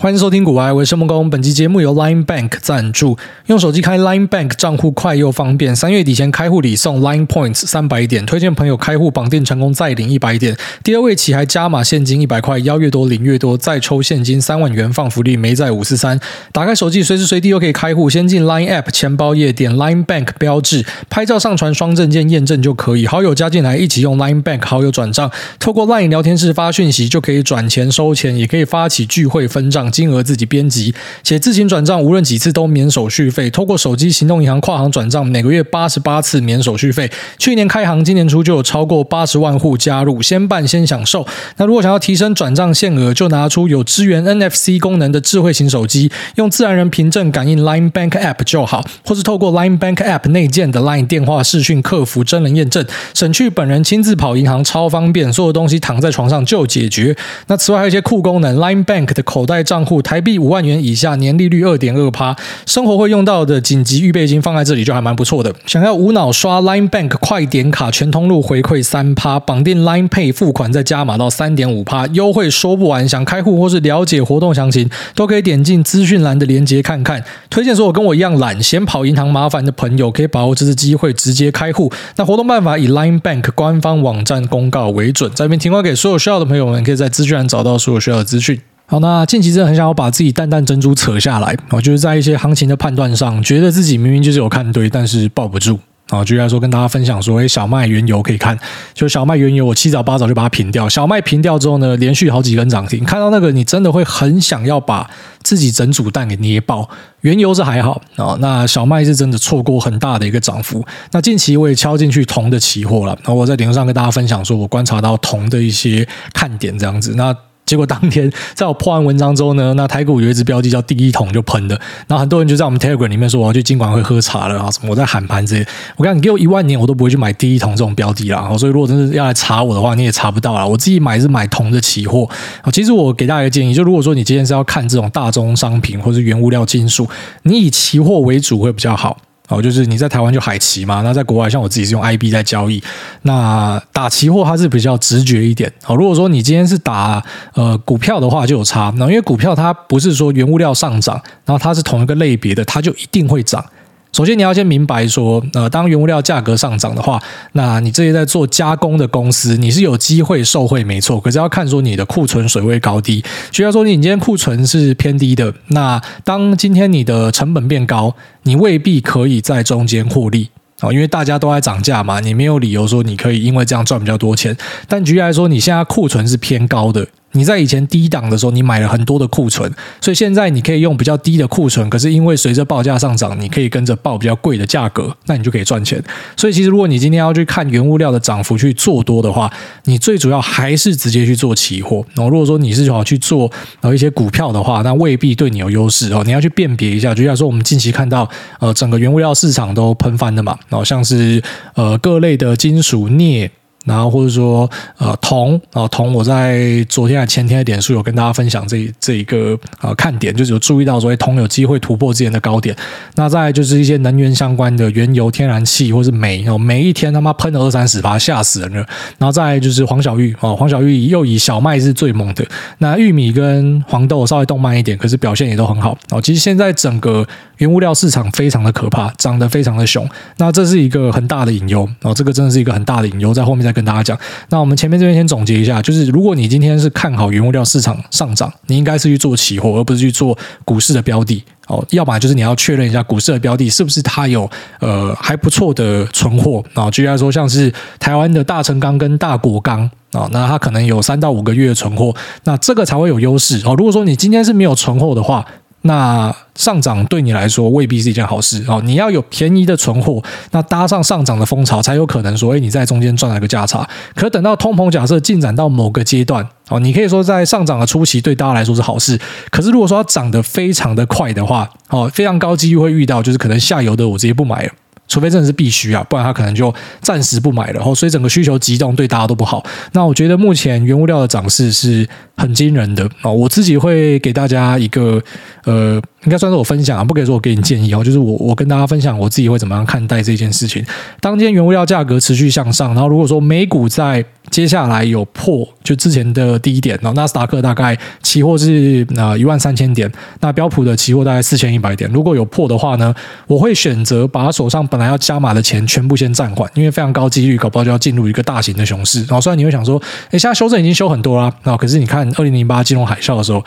欢迎收听股癌，我是孟工。本期节目由 Line Bank 赞助。用手机开 Line Bank 账户快又方便，三月底前开户礼送 Line Points 三百点，推荐朋友开户绑定成功再领一百点。第二位起还加码现金一百块，邀越多领越多，再抽现金三万元放福利，没在五四三。打开手机随时随地都可以开户，先进 Line App 钱包页点 Line Bank 标志，拍照上传双证件验证就可以。好友加进来一起用 Line Bank 好友转账，透过 Line 聊天室发讯息就可以转钱收钱，也可以发起聚会分账。金额自己编辑，且自行转账，无论几次都免手续费。透过手机、行动银行、跨行转账，每个月八十八次免手续费。去年开行，今年初就有超过八十万户加入，先办先享受。那如果想要提升转账限额，就拿出有支援 NFC 功能的智慧型手机，用自然人凭证感应 Line Bank App 就好，或是透过 Line Bank App 内建的 Line 电话视讯客服真人验证，省去本人亲自跑银行，超方便。所有东西躺在床上就解决。那此外还有一些酷功能，Line Bank 的口袋账账户台。台币五万元以下，年利率二点二趴，生活会用到的紧急预备金放在这里就还蛮不错的。想要无脑刷 Line Bank 快点卡，全通路回馈三趴，绑定 Line Pay 付款再加码到三点五趴，优惠说不完。想开户或是了解活动详情，都可以点进资讯栏的链接看看。推荐所有跟我一样懒、嫌跑银行麻烦的朋友，可以把握这次机会直接开户。那活动办法以 Line Bank 官方网站公告为准。在这边提供给所有需要的朋友们，可以在资讯栏找到所有需要的资讯。好，那近期真的很想要把自己淡淡珍珠扯下来，我就是在一些行情的判断上，觉得自己明明就是有看对，但是抱不住。啊，举例来说，跟大家分享说，哎，小麦原油可以看，就小麦原油，我七早八早就把它平掉。小麦平掉之后呢，连续好几根涨停，看到那个，你真的会很想要把自己整组蛋给捏爆。原油是还好啊，那小麦是真的错过很大的一个涨幅。那近期我也敲进去铜的期货了，然后我在点上跟大家分享说，我观察到铜的一些看点这样子。那结果当天在我破完文章之后呢，那台股有一只标的叫第一桶就喷的，然后很多人就在我们 Telegram 里面说我要去金管会喝茶了啊什么，我在喊盘这些，我讲你给我一万年我都不会去买第一桶这种标的啦，所以如果真的要来查我的话，你也查不到啦。我自己买是买铜的期货，其实我给大家一个建议，就如果说你今天是要看这种大宗商品或者原物料金属，你以期货为主会比较好。哦，就是你在台湾就海期嘛，那在国外像我自己是用 IB 在交易，那打期货它是比较直觉一点。哦，如果说你今天是打呃股票的话就有差，那因为股票它不是说原物料上涨，然后它是同一个类别的，它就一定会涨。首先，你要先明白说，呃，当原物料价格上涨的话，那你这些在做加工的公司，你是有机会受惠，没错。可是要看说你的库存水位高低。需要说你今天库存是偏低的，那当今天你的成本变高，你未必可以在中间获利啊，因为大家都在涨价嘛，你没有理由说你可以因为这样赚比较多钱。但举例来说，你现在库存是偏高的。你在以前低档的时候，你买了很多的库存，所以现在你可以用比较低的库存，可是因为随着报价上涨，你可以跟着报比较贵的价格，那你就可以赚钱。所以其实如果你今天要去看原物料的涨幅去做多的话，你最主要还是直接去做期货。然后如果说你是想要去做呃一些股票的话，那未必对你有优势哦。你要去辨别一下，就像说我们近期看到呃整个原物料市场都喷翻的嘛，然后像是呃各类的金属镍。然后或者说呃铜啊铜，我在昨天还前天的点数有跟大家分享这这一个呃看点，就是有注意到说铜有机会突破之前的高点。那再就是一些能源相关的原油、天然气或是煤哦，每一天他妈喷了二三十趴，吓死人了。然后再就是黄小玉哦，黄小玉又以小麦是最猛的，那玉米跟黄豆稍微动慢一点，可是表现也都很好哦。其实现在整个原物料市场非常的可怕，涨得非常的凶。那这是一个很大的隐忧哦，这个真的是一个很大的隐忧，在后面再跟大家讲。那我们前面这边先总结一下，就是如果你今天是看好原物料市场上涨，你应该是去做期货，而不是去做股市的标的哦。要么就是你要确认一下股市的标的是不是它有呃还不错的存货啊。举例来说，像是台湾的大成钢跟大果钢啊，那它可能有三到五个月的存货，那这个才会有优势哦。如果说你今天是没有存货的话，那上涨对你来说未必是一件好事哦。你要有便宜的存货，那搭上上涨的风潮，才有可能说，哎，你在中间赚了个价差。可等到通膨假设进展到某个阶段哦，你可以说在上涨的初期对大家来说是好事。可是如果说它涨得非常的快的话，哦，非常高几率会遇到，就是可能下游的我直接不买了。除非真的是必须啊，不然他可能就暂时不买了。后所以整个需求急动对大家都不好。那我觉得目前原物料的涨势是很惊人的啊！我自己会给大家一个呃，应该算是我分享啊，不可以说我给你建议哦，就是我我跟大家分享我自己会怎么样看待这件事情。当今天原物料价格持续向上，然后如果说美股在接下来有破就之前的低点，然后纳斯达克大概期货是呃一万三千点，那标普的期货大概四千一百点，如果有破的话呢，我会选择把手上本来要加码的钱全部先暂缓，因为非常高几率搞不好就要进入一个大型的熊市。然后虽然你会想说，哎，现在修正已经修很多了，然后可是你看二零零八金融海啸的时候。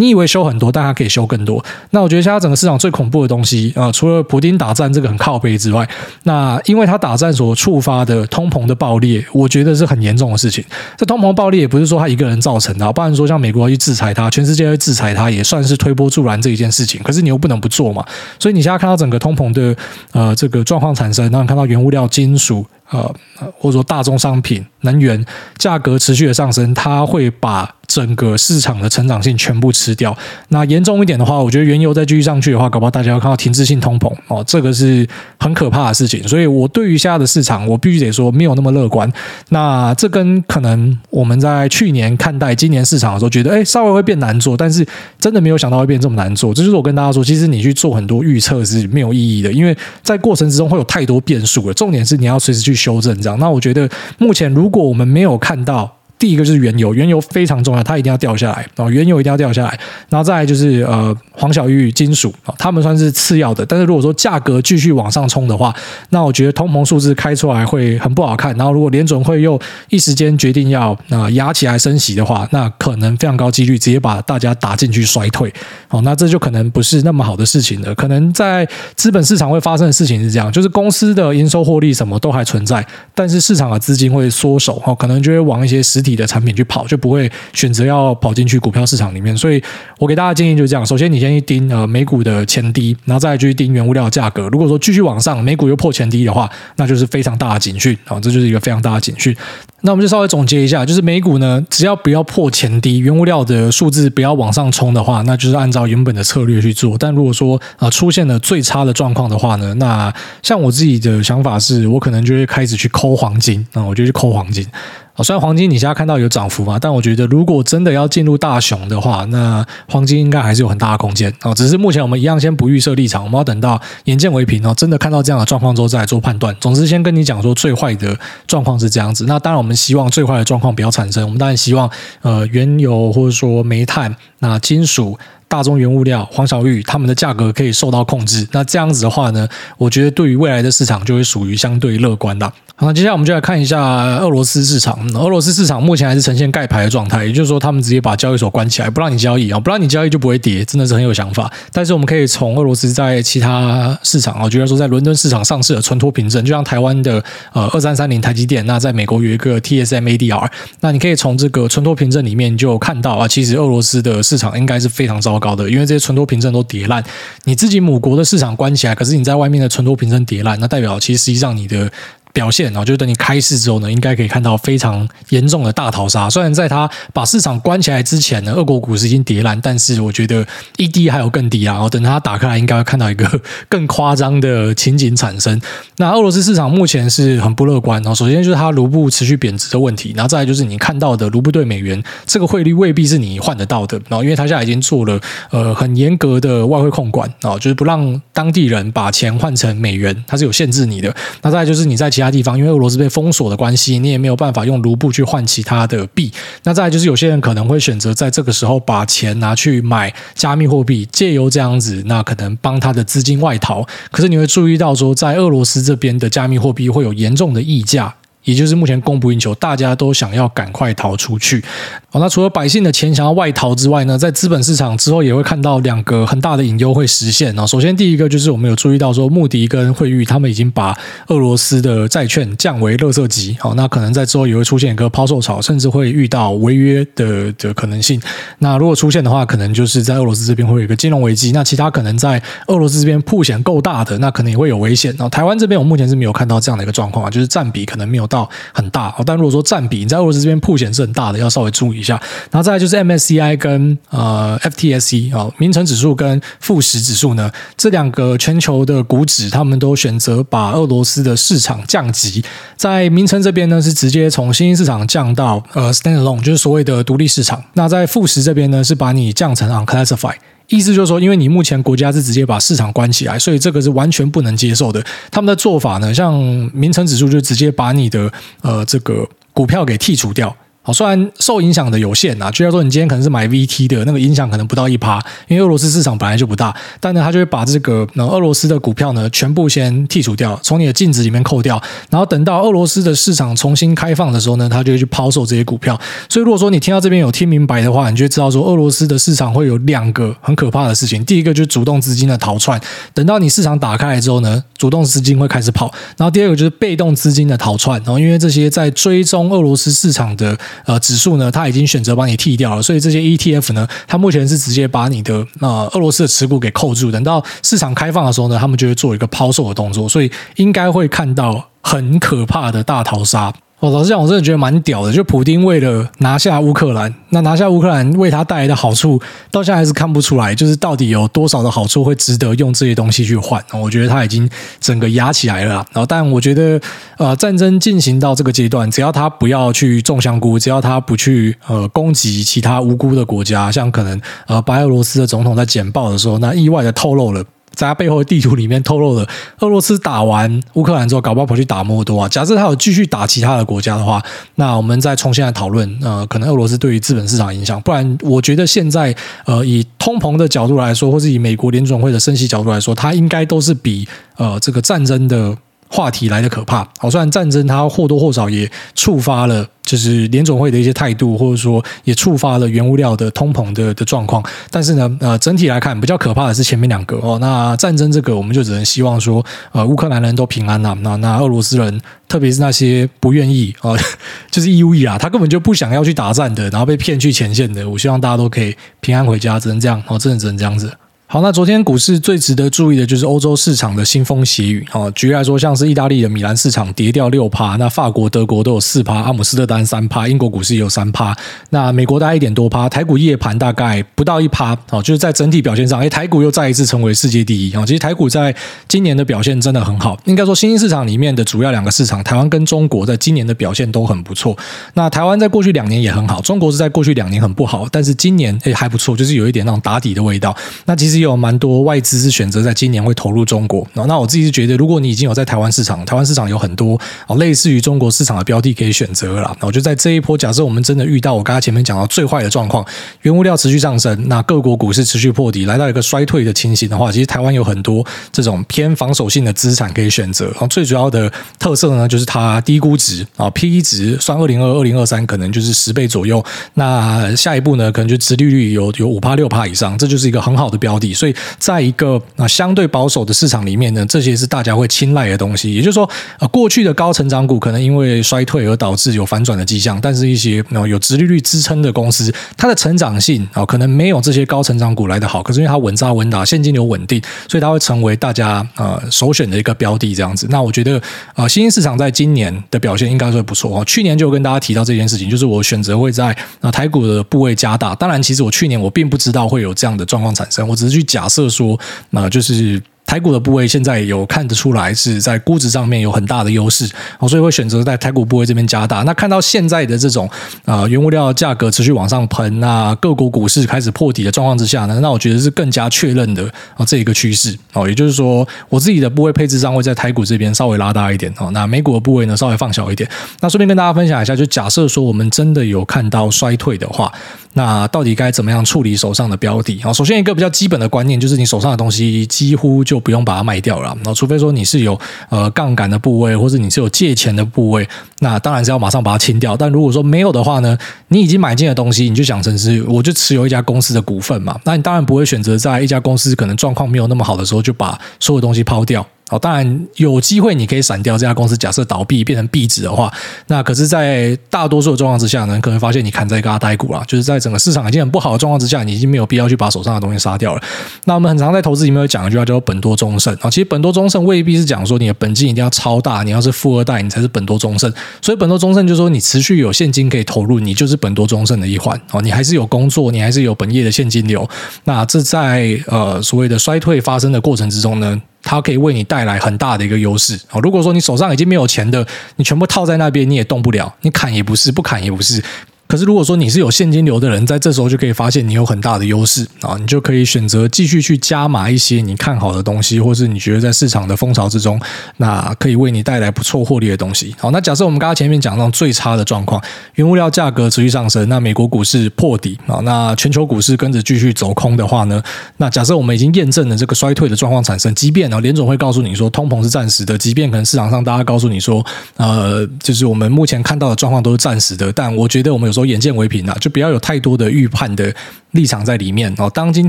你以为修很多，但它可以修更多。那我觉得现在整个市场最恐怖的东西啊、除了普丁打战这个很靠背之外，那因为他打战所触发的通膨的爆裂，我觉得是很严重的事情。这通膨爆裂也不是说他一个人造成的，不然说像美国要去制裁他，全世界要去制裁他，也算是推波助澜这一件事情。可是你又不能不做嘛，所以你现在看到整个通膨的呃这个状况产生，然后看到原物料、金属。呃，或者说大宗商品、能源价格持续的上升，它会把整个市场的成长性全部吃掉。那严重一点的话，我觉得原油再继续上去的话，搞不好大家要看到停滞性通膨哦，这个是很可怕的事情。所以我对于现在的市场，我必须得说没有那么乐观。那这跟可能我们在去年看待今年市场的时候，觉得哎稍微会变难做，但是真的没有想到会变这么难做。这就是我跟大家说，其实你去做很多预测是没有意义的，因为在过程之中会有太多变数了。重点是你要随时去。修正这样，那我觉得目前如果我们没有看到。第一个就是原油，原油非常重要，它一定要掉下来啊！原油一定要掉下来，然后再来就是呃黄小玉金属啊，他们算是次要的。但是如果说价格继续往上冲的话，那我觉得通膨数字开出来会很不好看。然后如果联准会又一时间决定要啊压起来升息的话，那可能非常高几率直接把大家打进去衰退。哦，那这就可能不是那么好的事情了。可能在资本市场会发生的事情是这样，就是公司的营收获利什么都还存在，但是市场的资金会缩手哦，可能就会往一些实体。的产品去跑，就不会选择要跑进去股票市场里面，所以我给大家建议就是这样：首先，你先去盯呃美股的前低，然后再去盯原物料价格。如果说继续往上，美股又破前低的话，那就是非常大的警讯啊，这就是一个非常大的警讯。那我们就稍微总结一下，就是美股呢，只要不要破前低，原物料的数字不要往上冲的话，那就是按照原本的策略去做。但如果说啊出现了最差的状况的话呢，那像我自己的想法是，我可能就会开始去抠黄金啊，我就去抠黄金啊。虽然黄金你现在看到有涨幅嘛，但我觉得如果真的要进入大熊的话，那黄金应该还是有很大的空间啊。只是目前我们一样先不预设立场，我们要等到眼见为凭哦，真的看到这样的状况之后再来做判断。总之，先跟你讲说最坏的状况是这样子。那当然，我们我们希望最坏的状况不要产生。我们当然希望呃原油或者说煤炭、那金属、大宗原物料、黄小玉他们的价格可以受到控制。那这样子的话呢，我觉得对于未来的市场就会属于相对乐观的。好，那接下来我们就来看一下俄罗斯市场。俄罗斯市场目前还是呈现盖牌的状态，也就是说，他们直接把交易所关起来，不让你交易啊，不让你交易就不会跌，真的是很有想法。但是我们可以从俄罗斯在其他市场啊，觉得说在伦敦市场上市的存托凭证，就像台湾的呃二三三零台积电，那在美国有一个 TSM ADR，那你可以从这个存托凭证里面就看到啊，其实俄罗斯的市场应该是非常糟糕的，因为这些存托凭证都叠烂。你自己母国的市场关起来，可是你在外面的存托凭证叠烂，那代表其实实际上你的。表现啊，就等你开市之后呢，应该可以看到非常严重的大逃杀。虽然在它把市场关起来之前呢，俄国股市已经跌烂，但是我觉得一低还有更低啊。然后等它打开来，应该会看到一个更夸张的情景产生。那俄罗斯市场目前是很不乐观。然后首先就是它卢布持续贬值的问题，然后再来就是你看到的卢布对美元这个汇率未必是你换得到的。然后因为它现在已经做了呃很严格的外汇控管啊，就是不让当地人把钱换成美元，它是有限制你的。那再来就是你在其他地方，因为俄罗斯被封锁的关系，你也没有办法用卢布去换其他的币。那再就是有些人可能会选择在这个时候把钱拿去买加密货币，借由这样子，那可能帮他的资金外逃。可是你会注意到说，在俄罗斯这边的加密货币会有严重的溢价。也就是目前供不应求，大家都想要赶快逃出去。好，那除了百姓的钱想要外逃之外呢，在资本市场之后也会看到两个很大的隐忧会实现。首先第一个就是我们有注意到说，穆迪跟惠誉他们已经把俄罗斯的债券降为垃圾级。好，那可能在之后也会出现一个抛售潮，甚至会遇到违约的的可能性。那如果出现的话，可能就是在俄罗斯这边会有一个金融危机。那其他可能在俄罗斯这边铺险够大的，那可能也会有危险。台湾这边我目前是没有看到这样的一个状况啊，就是占比可能没有到。很大，但如果说占比你在俄罗斯这边铺显是很大的，要稍微注意一下。然后再就是 MSCI 跟呃 FTSE 啊，名城指数跟富时指数呢，这两个全球的股指，他们都选择把俄罗斯的市场降级，在名城这边呢是直接从新兴市场降到呃 Standalone，就是所谓的独立市场。那在富时这边呢是把你降成 Unclassified。意思就是说，因为你目前国家是直接把市场关起来，所以这个是完全不能接受的。他们的做法呢，像名城指数就直接把你的呃这个股票给剔除掉。虽然受影响的有限啊，就像说你今天可能是买 VT 的那个影响可能不到一趴，因为俄罗斯市场本来就不大，但呢，他就会把这个那俄罗斯的股票呢全部先剔除掉，从你的净值里面扣掉，然后等到俄罗斯的市场重新开放的时候呢，他就会去抛售这些股票。所以如果说你听到这边有听明白的话，你就会知道说俄罗斯的市场会有两个很可怕的事情，第一个就是主动资金的逃窜，等到你市场打开来之后呢，主动资金会开始跑，然后第二个就是被动资金的逃窜，然后因为这些在追踪俄罗斯市场的。呃，指数呢，它已经选择把你剔掉了，所以这些 ETF 呢，它目前是直接把你的呃俄罗斯的持股给扣住，等到市场开放的时候呢，他们就会做一个抛售的动作，所以应该会看到很可怕的大逃杀。哦，老实讲，我真的觉得蛮屌的。就普丁为了拿下乌克兰，那拿下乌克兰为他带来的好处，到现在还是看不出来。就是到底有多少的好处会值得用这些东西去换？我觉得他已经整个压起来了。然后，但我觉得，呃，战争进行到这个阶段，只要他不要去种香菇，只要他不去呃攻击其他无辜的国家，像可能呃白俄罗斯的总统在简报的时候，那意外的透露了。在他背后的地图里面透露了，俄罗斯打完乌克兰之后，搞不好跑去打摩尔多瓦。假设他有继续打其他的国家的话，那我们再重新来讨论，呃，可能俄罗斯对于资本市场影响。不然，我觉得现在，呃，以通膨的角度来说，或是以美国联准会的升息角度来说，它应该都是比呃这个战争的。话题来的可怕，好，虽然战争它或多或少也触发了，就是联总会的一些态度，或者说也触发了原物料的通膨的的状况，但是呢，呃，整体来看比较可怕的是前面两个哦。那战争这个，我们就只能希望说，呃，乌克兰人都平安呐。那那俄罗斯人，特别是那些不愿意啊，就是义务役啊，他根本就不想要去打战的，然后被骗去前线的，我希望大家都可以平安回家，只能这样哦，真的只能这样子。好，那昨天股市最值得注意的就是欧洲市场的腥风血雨。哦，举例来说，像是意大利的米兰市场跌掉六趴，那法国、德国都有四趴，阿姆斯特丹三趴，英国股市也有三趴，那美国大概一点多趴，台股夜盘大概不到一趴。哦，就是在整体表现上，哎，台股又再一次成为世界第一。哦，其实台股在今年的表现真的很好，应该说新兴市场里面的主要两个市场，台湾跟中国在今年的表现都很不错。那台湾在过去两年也很好，中国是在过去两年很不好，但是今年哎还不错，就是有一点那种打底的味道。那其实。有蛮多外资是选择在今年会投入中国，那我自己是觉得，如果你已经有在台湾市场，台湾市场有很多哦类似于中国市场的标的可以选择了。那我就在这一波，假设我们真的遇到我刚才前面讲到最坏的状况，原物料持续上升，那各国股市持续破底，来到一个衰退的情形的话，其实台湾有很多这种偏防守性的资产可以选择。然后最主要的特色呢，就是它低估值啊，P/E 值算二零二二零二三可能就是十倍左右。那下一步呢，可能就殖利率有有五趴六趴以上，这就是一个很好的标的。所以，在一个啊相对保守的市场里面呢，这些是大家会青睐的东西。也就是说，呃，过去的高成长股可能因为衰退而导致有反转的迹象，但是一些啊有直利率支撑的公司，它的成长性啊可能没有这些高成长股来得好。可是因为它稳扎稳打，现金流稳定，所以它会成为大家呃首选的一个标的这样子。那我觉得呃新兴市场在今年的表现应该说不错哦。去年就跟大家提到这件事情，就是我选择会在啊台股的部位加大。当然，其实我去年我并不知道会有这样的状况产生，我只是去。假设说，那就是。台股的部位现在有看得出来是在估值上面有很大的优势，所以会选择在台股部位这边加大。那看到现在的这种啊原物料价格持续往上喷，那各国股市开始破底的状况之下呢，那我觉得是更加确认的啊这一个趋势哦，也就是说我自己的部位配置上会在台股这边稍微拉大一点哦，那美股的部位呢稍微放小一点。那顺便跟大家分享一下，就假设说我们真的有看到衰退的话，那到底该怎么样处理手上的标的啊？首先一个比较基本的观念就是你手上的东西几乎就不用把它卖掉了，那除非说你是有呃杠杆的部位，或者你是有借钱的部位，那当然是要马上把它清掉。但如果说没有的话呢，你已经买进的东西，你就想成是我就持有一家公司的股份嘛，那你当然不会选择在一家公司可能状况没有那么好的时候就把所有东西抛掉。哦，当然有机会你可以闪掉这家公司，假设倒闭变成壁纸的话，那可是，在大多数的状况之下呢，可能发现你砍在一个阿呆股了，就是在整个市场已经很不好的状况之下，你已经没有必要去把手上的东西杀掉了。那我们很常在投资里面有讲一句话，叫做“本多终胜”啊。其实本多终胜未必是讲说你的本金一定要超大，你要是富二代，你才是本多终胜。所以本多终胜就是说你持续有现金可以投入，你就是本多终胜的一环哦。你还是有工作，你还是有本业的现金流。那这在呃所谓的衰退发生的过程之中呢，它可以为你带来很大的一个优势。如果说你手上已经没有钱的，你全部套在那边，你也动不了，你砍也不是，不砍也不是。可是，如果说你是有现金流的人，在这时候就可以发现你有很大的优势啊，你就可以选择继续去加码一些你看好的东西，或是你觉得在市场的风潮之中，那可以为你带来不错获利的东西。好，那假设我们刚刚前面讲那种最差的状况，原物料价格持续上升，那美国股市破底啊，那全球股市跟着继续走空的话呢，那假设我们已经验证了这个衰退的状况产生，即便呢联总会告诉你说通膨是暂时的，即便可能市场上大家告诉你说，呃，就是我们目前看到的状况都是暂时的，但我觉得我们有时候。说眼见为凭啊，就不要有太多的预判的立场在里面哦。当今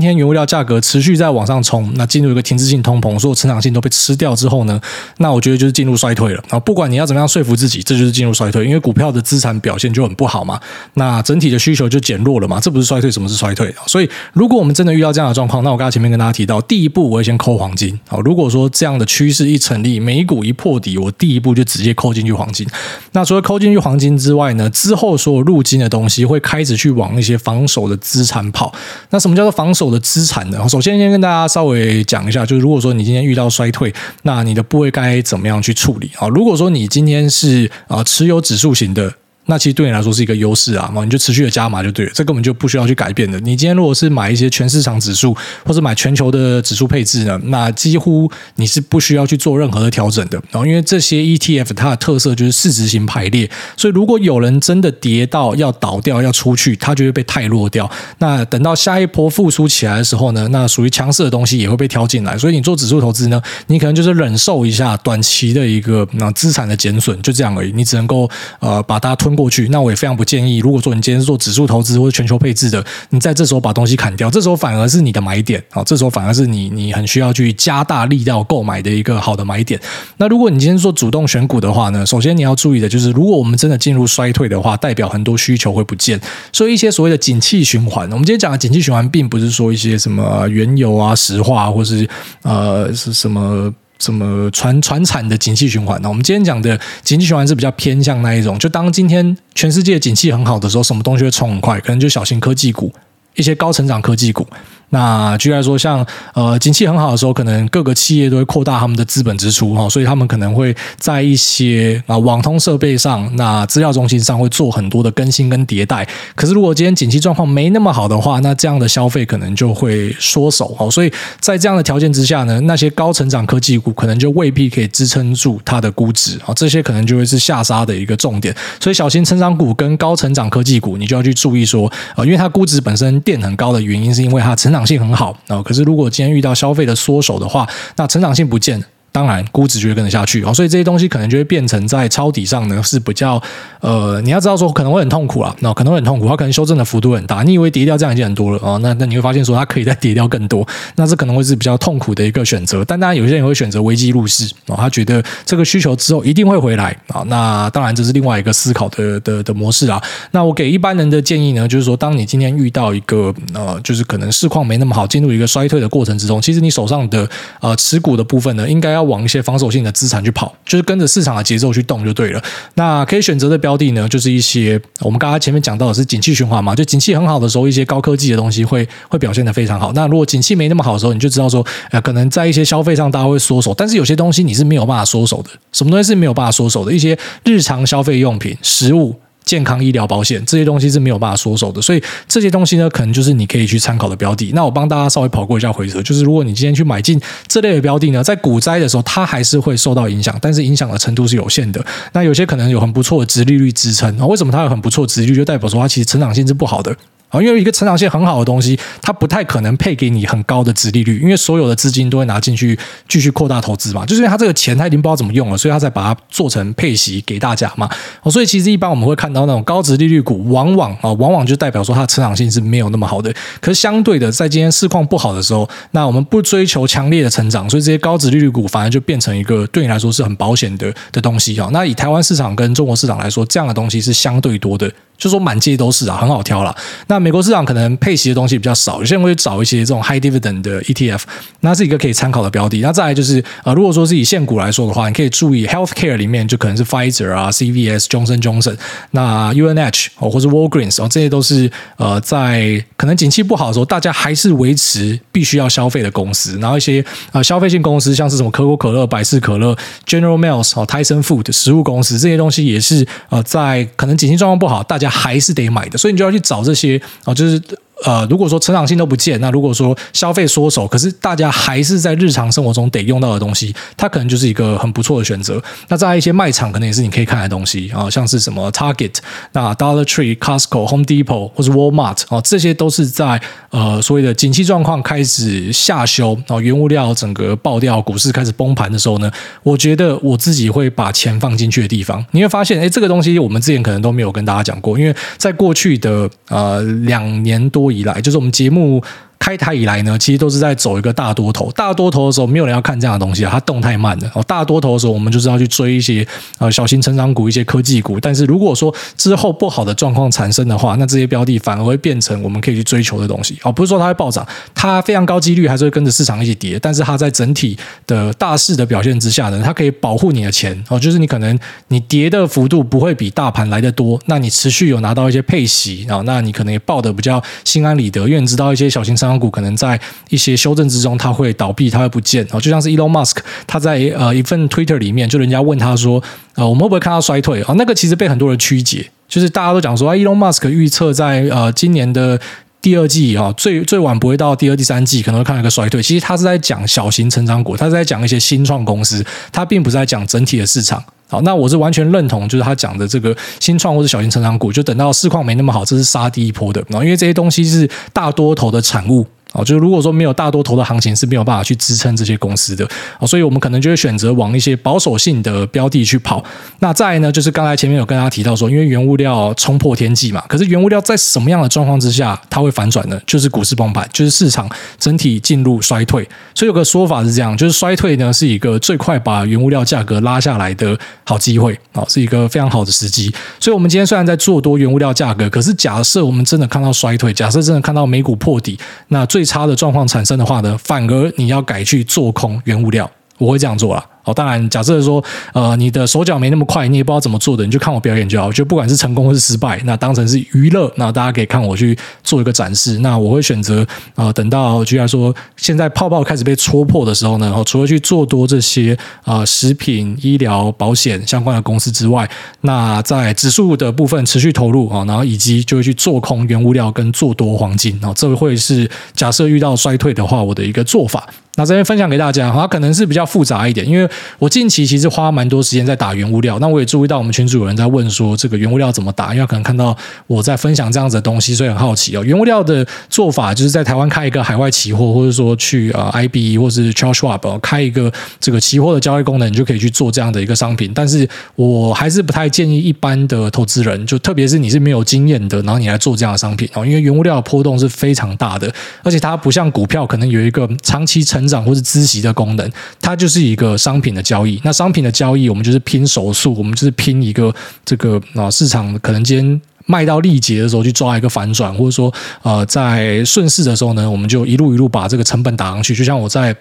天原物料价格持续在往上冲，那进入一个停滞性通膨，所有成长性都被吃掉之后呢，那我觉得就是进入衰退了啊。不管你要怎么样说服自己，这就是进入衰退，因为股票的资产表现就很不好嘛，那整体的需求就减弱了嘛。这不是衰退，什么是衰退？所以，如果我们真的遇到这样的状况，那我刚才前面跟大家提到，第一步我会先抠黄金啊。如果说这样的趋势一成立，美股一破底，我第一步就直接抠进去黄金。那除了抠进去黄金之外呢，之后所有入金的东西会开始去往一些防守的资产跑。那什么叫做防守的资产呢？首先先跟大家稍微讲一下，就是如果说你今天遇到衰退，那你的部位该怎么样去处理啊？如果说你今天是啊持有指数型的。那其实对你来说是一个优势啊，嘛，你就持续的加码就对了，这根本就不需要去改变的。你今天如果是买一些全市场指数，或者买全球的指数配置呢，那几乎你是不需要去做任何的调整的。然后，因为这些 ETF 它的特色就是市值型排列，所以如果有人真的跌到要倒掉要出去，它就会被太弱掉。那等到下一波复苏起来的时候呢，那属于强势的东西也会被挑进来。所以你做指数投资呢，你可能就是忍受一下短期的一个那资产的减损，就这样而已。你只能够呃把它吞过去，那我也非常不建议。如果说你今天是做指数投资或者全球配置的，你在这时候把东西砍掉，这时候反而是你的买点啊，这时候反而是你你很需要去加大力道购买的一个好的买点。那如果你今天做主动选股的话呢，首先你要注意的就是，如果我们真的进入衰退的话，代表很多需求会不见，所以一些所谓的景气循环，我们今天讲的景气循环，并不是说一些什么原油啊、石化，或是呃是什么。什么传传产的景气循环呢？我们今天讲的景气循环是比较偏向那一种，就当今天全世界景气很好的时候，什么东西会冲很快？可能就小型科技股，一些高成长科技股。那举例来说，像呃，景气很好的时候，可能各个企业都会扩大他们的资本支出哈，所以他们可能会在一些啊网通设备上、那资料中心上会做很多的更新跟迭代。可是如果今天景气状况没那么好的话，那这样的消费可能就会缩手哦。所以在这样的条件之下呢，那些高成长科技股可能就未必可以支撑住它的估值啊，这些可能就会是下杀的一个重点。所以小型成长股跟高成长科技股，你就要去注意说呃，因为它估值本身垫很高的原因，是因为它成长长性很好啊，可是如果今天遇到消费的缩手的话，那成长性不见。当然，估值就会跟得下去哦，所以这些东西可能就会变成在抄底上呢是比较呃，你要知道说可能会很痛苦啊，那可能会很痛苦，它可能修正的幅度很大。你以为跌掉这样已经很多了哦，那那你会发现说它可以再跌掉更多，那这可能会是比较痛苦的一个选择。但当然，有些人会选择危机入市哦，他觉得这个需求之后一定会回来啊。那当然这是另外一个思考的的的模式啊。那我给一般人的建议呢，就是说，当你今天遇到一个呃，就是可能市况没那么好，进入一个衰退的过程之中，其实你手上的呃持股的部分呢，应该要要往一些防守性的资产去跑，就是跟着市场的节奏去动就对了。那可以选择的标的呢，就是一些我们刚刚前面讲到的是景气循环嘛，就景气很好的时候，一些高科技的东西会会表现得非常好。那如果景气没那么好的时候，你就知道说，呃，可能在一些消费上大家会缩手，但是有些东西你是没有办法缩手的。什么东西是没有办法缩手的？一些日常消费用品、食物。健康医疗保险这些东西是没有办法缩手的，所以这些东西呢，可能就是你可以去参考的标的。那我帮大家稍微跑过一下回测，就是如果你今天去买进这类的标的呢，在股灾的时候，它还是会受到影响，但是影响的程度是有限的。那有些可能有很不错的殖利率支撑啊，为什么它有很不错的殖利率？就代表说它其实成长性是不好的。啊，因为一个成长性很好的东西，它不太可能配给你很高的值利率，因为所有的资金都会拿进去继续扩大投资嘛。就是因为它这个钱它已经不知道怎么用了，所以它才把它做成配息给大家嘛。哦，所以其实一般我们会看到那种高值利率股，往往啊，往往就代表说它的成长性是没有那么好的。可是相对的，在今天市况不好的时候，那我们不追求强烈的成长，所以这些高值利率股反而就变成一个对你来说是很保险的的东西啊。那以台湾市场跟中国市场来说，这样的东西是相对多的。就说满街都是啊，很好挑啦。那美国市场可能配息的东西比较少，有些人会找一些这种 high dividend 的 ETF，那是一个可以参考的标的。那再来就是呃，如果说是以现股来说的话，你可以注意 healthcare 里面就可能是 Pfizer 啊、CVS、Johnson Johnson，那 UNH 哦，或者 Walgreens 哦，这些都是呃，在可能景气不好的时候，大家还是维持必须要消费的公司。然后一些呃消费性公司，像是什么可口可乐、百事可乐、General Mills 哦、Tyson Food 食物公司这些东西，也是呃，在可能景气状况不好，大家。还是得买的，所以你就要去找这些啊，就是。呃，如果说成长性都不见，那如果说消费缩手，可是大家还是在日常生活中得用到的东西，它可能就是一个很不错的选择。那在一些卖场，可能也是你可以看的东西啊，像是什么 Target、那 Dollar Tree、Costco、Home Depot 或是 Walmart 啊，这些都是在呃所谓的景气状况开始下修，然后原物料整个爆掉，股市开始崩盘的时候呢，我觉得我自己会把钱放进去的地方。你会发现，哎，这个东西我们之前可能都没有跟大家讲过，因为在过去的呃两年多。以来，就是我们节目。开台以来呢，其实都是在走一个大多头。大多头的时候，没有人要看这样的东西啊，它动太慢了。哦，大多头的时候，我们就是要去追一些呃小型成长股、一些科技股。但是如果说之后不好的状况产生的话，那这些标的反而会变成我们可以去追求的东西。哦，不是说它会暴涨，它非常高几率还是会跟着市场一起跌。但是它在整体的大势的表现之下呢，它可以保护你的钱。哦，就是你可能你跌的幅度不会比大盘来得多，那你持续有拿到一些配息啊，那你可能也抱的比较心安理得，因为你知道一些小型商长股可能在一些修正之中，它会倒闭，它会不见哦，就像是 Elon Musk，他在呃一份 Twitter 里面，就人家问他说，呃，我们会不会看到衰退啊？那个其实被很多人曲解，就是大家都讲说，Elon Musk 预测在呃今年的第二季啊，最最晚不会到第二、第三季，可能会看到一个衰退。其实他是在讲小型成长股，他是在讲一些新创公司，他并不是在讲整体的市场。好，那我是完全认同，就是他讲的这个新创或者小型成长股，就等到市况没那么好，这是杀第一波的。然后，因为这些东西是大多头的产物。哦，就是如果说没有大多头的行情是没有办法去支撑这些公司的，哦，所以我们可能就会选择往一些保守性的标的去跑。那再呢，就是刚才前面有跟大家提到说，因为原物料冲破天际嘛，可是原物料在什么样的状况之下它会反转呢？就是股市崩盘，就是市场整体进入衰退。所以有个说法是这样，就是衰退呢是一个最快把原物料价格拉下来的好机会，哦，是一个非常好的时机。所以，我们今天虽然在做多原物料价格，可是假设我们真的看到衰退，假设真的看到美股破底，那最最差的状况产生的话呢，反而你要改去做空原物料，我会这样做啊。哦，当然，假设说，呃，你的手脚没那么快，你也不知道怎么做的，你就看我表演就好。就不管是成功或是失败，那当成是娱乐，那大家可以看我去做一个展示。那我会选择，呃，等到居然说现在泡泡开始被戳破的时候呢，哦除了去做多这些呃食品、医疗保险相关的公司之外，那在指数的部分持续投入啊，然后以及就会去做空原物料跟做多黄金啊，这会是假设遇到衰退的话，我的一个做法。那这边分享给大家，它可能是比较复杂一点，因为我近期其实花蛮多时间在打原物料。那我也注意到我们群主有人在问说，这个原物料怎么打？因为可能看到我在分享这样子的东西，所以很好奇哦。原物料的做法就是在台湾开一个海外期货，或者说去呃 IB 或是 Charles Schwab 开一个这个期货的交易功能，你就可以去做这样的一个商品。但是我还是不太建议一般的投资人，就特别是你是没有经验的，然后你来做这样的商品哦，因为原物料的波动是非常大的，而且它不像股票，可能有一个长期成。成长或是孳息的功能，它就是一个商品的交易。那商品的交易，我们就是拼手速，我们就是拼一个这个啊市场可能今天卖到力竭的时候去抓一个反转，或者说呃在顺势的时候呢，我们就一路一路把这个成本打上去。就像我在。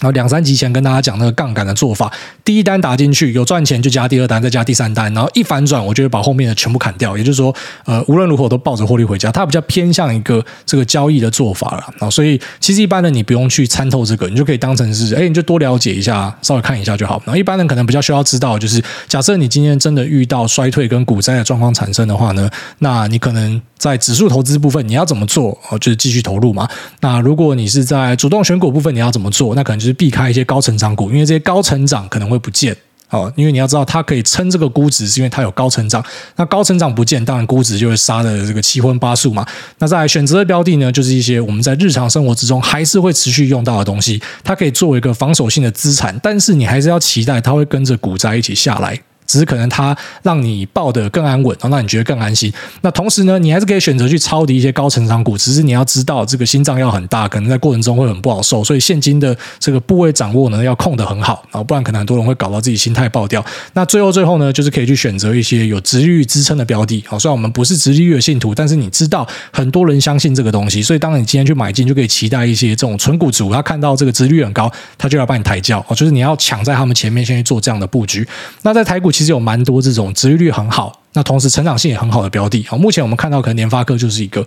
然后两三集前跟大家讲那个杠杆的做法，第一单打进去有赚钱就加第二单，再加第三单，然后一反转，我就会把后面的全部砍掉。也就是说，呃，无论如何我都抱着获利回家。它比较偏向一个这个交易的做法了啊，所以其实一般人你不用去参透这个，你就可以当成是，哎，你就多了解一下，稍微看一下就好。然后一般人可能比较需要知道，就是假设你今天真的遇到衰退跟股灾的状况产生的话呢，那你可能。在指数投资部分，你要怎么做？哦，就是继续投入嘛。那如果你是在主动选股部分，你要怎么做？那可能就避开一些高成长股，因为这些高成长可能会不见。哦，因为你要知道，它可以撑这个估值，是因为它有高成长。那高成长不见，当然估值就会杀的这个七荤八素嘛。那在选择的标的呢，就是一些我们在日常生活之中还是会持续用到的东西，它可以作为一个防守性的资产，但是你还是要期待它会跟着股灾一起下来。只是可能它让你抱得更安稳，然后让你觉得更安心。那同时呢，你还是可以选择去抄底一些高成长股。只是你要知道，这个心脏要很大，可能在过程中会很不好受。所以现金的这个部位掌握呢，要控得很好，然后不然可能很多人会搞到自己心态爆掉。那最后最后呢，就是可以去选择一些有殖利率支撑的标的。好，虽然我们不是殖利率的信徒，但是你知道很多人相信这个东西，所以当然你今天去买进，就可以期待一些这种纯股主，他看到这个值率很高，他就要帮你抬轿。哦，就是你要抢在他们前面先去做这样的布局。那在台股其实有蛮多这种。治愈率很好，那同时成长性也很好的标的啊，目前我们看到可能联发科就是一个。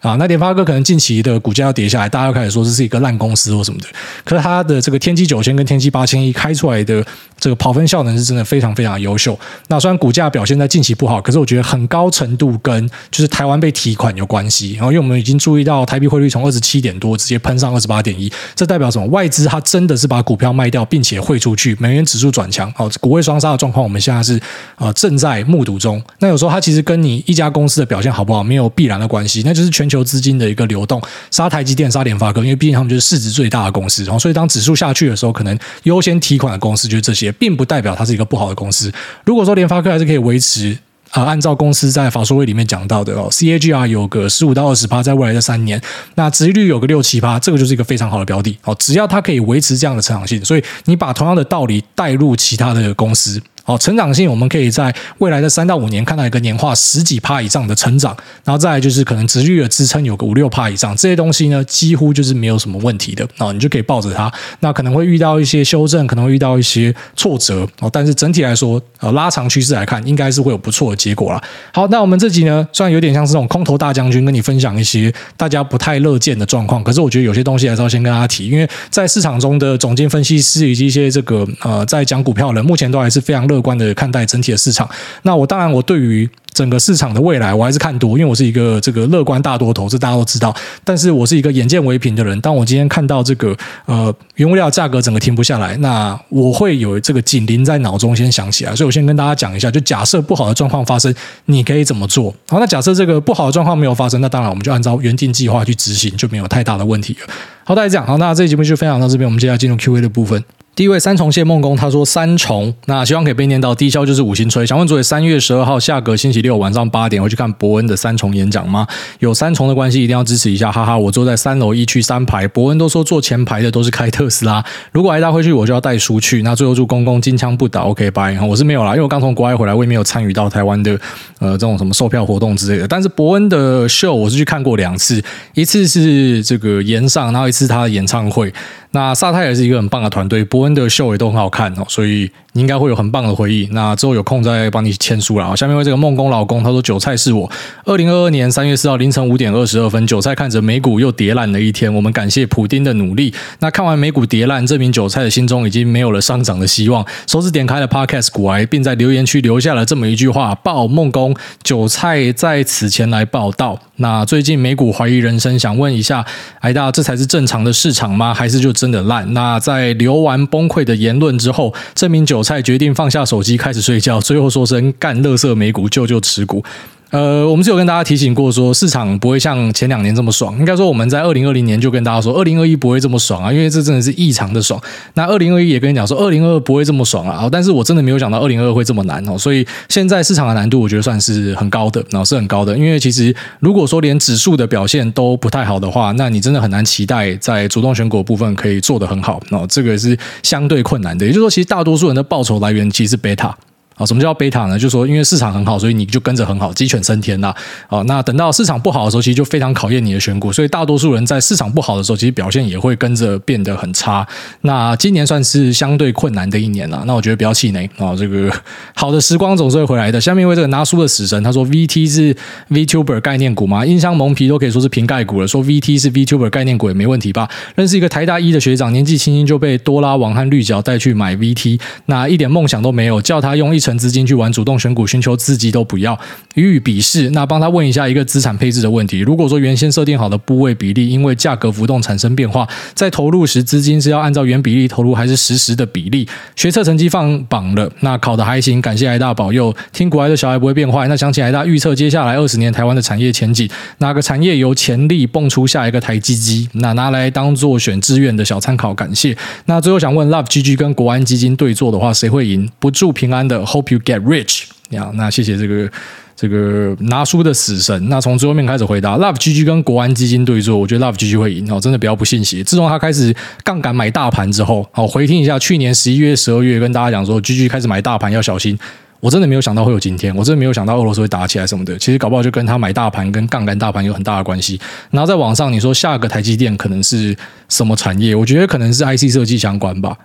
啊，那联发科可能近期的股价要跌下来，大家又开始说这是一个烂公司或什么的。可是它的这个天玑九千跟天玑八千一开出来的这个跑分效能是真的非常非常优秀。那虽然股价表现在近期不好，可是我觉得很高程度跟就是台湾被提款有关系。然后因为我们已经注意到台币汇率从二十七点多直接喷上二十八点一，这代表什么？外资它真的是把股票卖掉，并且汇出去，美元指数转强。哦，股汇双杀的状况，我们现在是呃正在目睹中。那有时候它其实跟你一家公司的表现好不好没有必然的关系，那就是全球资金的一个流动，杀台积电、杀联发科，因为毕竟他们就是市值最大的公司，然后所以当指数下去的时候，可能优先提款的公司就是这些，并不代表它是一个不好的公司。如果说联发科还是可以维持啊、按照公司在法说会里面讲到的哦，CAGR 有个十五到二十趴，在未来的三年，那殖利率有个六七趴，这个就是一个非常好的标的哦。只要它可以维持这样的成长性，所以你把同样的道理带入其他的公司。好，成长性我们可以在未来的三到五年看到一个年化十几趴以上的成长，然后再来就是可能殖利率的支撑有个五六趴以上，这些东西呢几乎就是没有什么问题的啊，你就可以抱着它。那可能会遇到一些修正，可能会遇到一些挫折哦，但是整体来说，呃，拉长趋势来看，应该是会有不错的结果啦。好，那我们这集呢，虽然有点像是这种空头大将军跟你分享一些大家不太乐见的状况，可是我觉得有些东西还是要先跟大家提，因为在市场中的总经分析师以及一些这个呃在讲股票的人，目前都还是非常乐观的看待整体的市场，那我当然我对于整个市场的未来我还是看多，因为我是一个这个乐观大多头，这大家都知道。但是我是一个眼见为凭的人，当我今天看到这个呃原物料价格整个停不下来，那我会有这个警铃在脑中先响起来。所以我先跟大家讲一下，就假设不好的状况发生，你可以怎么做？好，那假设这个不好的状况没有发生，那当然我们就按照原定计划去执行，就没有太大的问题了。好，大家这样，好，那这期节目就分享到这边，我们接下来进入 Q&A 的部分。第一位三重谢梦工，他说三重，那希望可以被念到。低消就是五星吹，想问主委，三月十二号下个星期六晚上八点会去看博恩的三重演讲吗？有三重的关系，一定要支持一下，哈哈！我坐在三楼一区三排，博恩都说坐前排的都是开特斯拉。如果挨大回去，我就要带书去。那最后祝公公金枪不倒，OK，拜。我是没有啦，因为我刚从国外回来，我也没有参与到台湾的呃这种什么售票活动之类的。但是博恩的秀我是去看过两次，一次是这个炎上，然后一次他的演唱会。那萨泰也是一个很棒的团队，博恩的秀也都很好看哦，所以应该会有很棒的回忆。那之后有空再帮你签书啦。下面为这个梦工老公，他说：“韭菜是我。二零二二年三月四号凌晨五点二十二分，韭菜看着美股又跌烂了一天。我们感谢普丁的努力。那看完美股跌烂，这名韭菜的心中已经没有了上涨的希望。手指点开了 Podcast 股癌，并在留言区留下了这么一句话：报梦工，韭菜在此前来报道。那最近美股怀疑人生，想问一下，癌大，这才是正常的市场吗？还是就？”真的烂。那在留完崩溃的言论之后，这名韭菜决定放下手机，开始睡觉。最后说声干，乐色美股，救救持股。呃，我们是有跟大家提醒过说，市场不会像前两年这么爽。应该说，我们在二零二零年就跟大家说，二零二一不会这么爽啊，因为这真的是异常的爽。那二零二一也跟你讲说，二零二二不会这么爽啊。但是我真的没有想到二零二二会这么难哦。所以现在市场的难度，我觉得算是很高的，然后是很高的。因为其实如果说连指数的表现都不太好的话，那你真的很难期待在主动选股部分可以做得很好。那，这个是相对困难的。也就是说，其实大多数人的报酬来源其实是贝塔。啊，什么叫贝塔呢？就是说，因为市场很好，所以你就跟着很好，鸡犬升天呐。啊，那等到市场不好的时候，其实就非常考验你的选股。所以大多数人在市场不好的时候，其实表现也会跟着变得很差。那今年算是相对困难的一年了。那我觉得不要气馁啊，这个好的时光总是会回来的。下面一位这个拿书的死神，他说：“VT 是 VTuber 概念股吗？音箱蒙皮都可以说是瓶盖股了，说 VT 是 VTuber 概念股也没问题吧？认识一个台大一的学长，年纪轻轻就被多拉王和绿角带去买 VT，那一点梦想都没有，叫他用一。成资金去玩主动选股，寻求刺激都不要，予以鄙视。那帮他问一下一个资产配置的问题：如果说原先设定好的部位比例，因为价格浮动产生变化，在投入时资金是要按照原比例投入，还是实时的比例？学测成绩放榜了，那考得还行，感谢癌大保佑。听股癌的小孩不会变坏。那想起癌大预测接下来二十年台湾的产业前景，哪个产业有潜力蹦出下一个台积机？那拿来当做选志愿的小参考，感谢。那最后想问，Love GG 跟国安基金对做的话，谁会赢？不祝平安的后，Hope you get rich。呀，那谢谢这个这个拿书的死神。那从最后面开始回答，Love GG 跟国安基金对做，我觉得 Love GG 会赢哦，真的不要不信邪。自从他开始杠杆买大盘之后，好回听一下去年十一月、十二月跟大家讲说，GG 开始买大盘要小心。我真的没有想到会有今天，我真的没有想到俄罗斯会打起来什么的。其实搞不好就跟他买大盘、跟杠杆大盘有很大的关系。然后在网上你说下个台积电可能是什么产业？我觉得可能是 IC 设计相关吧。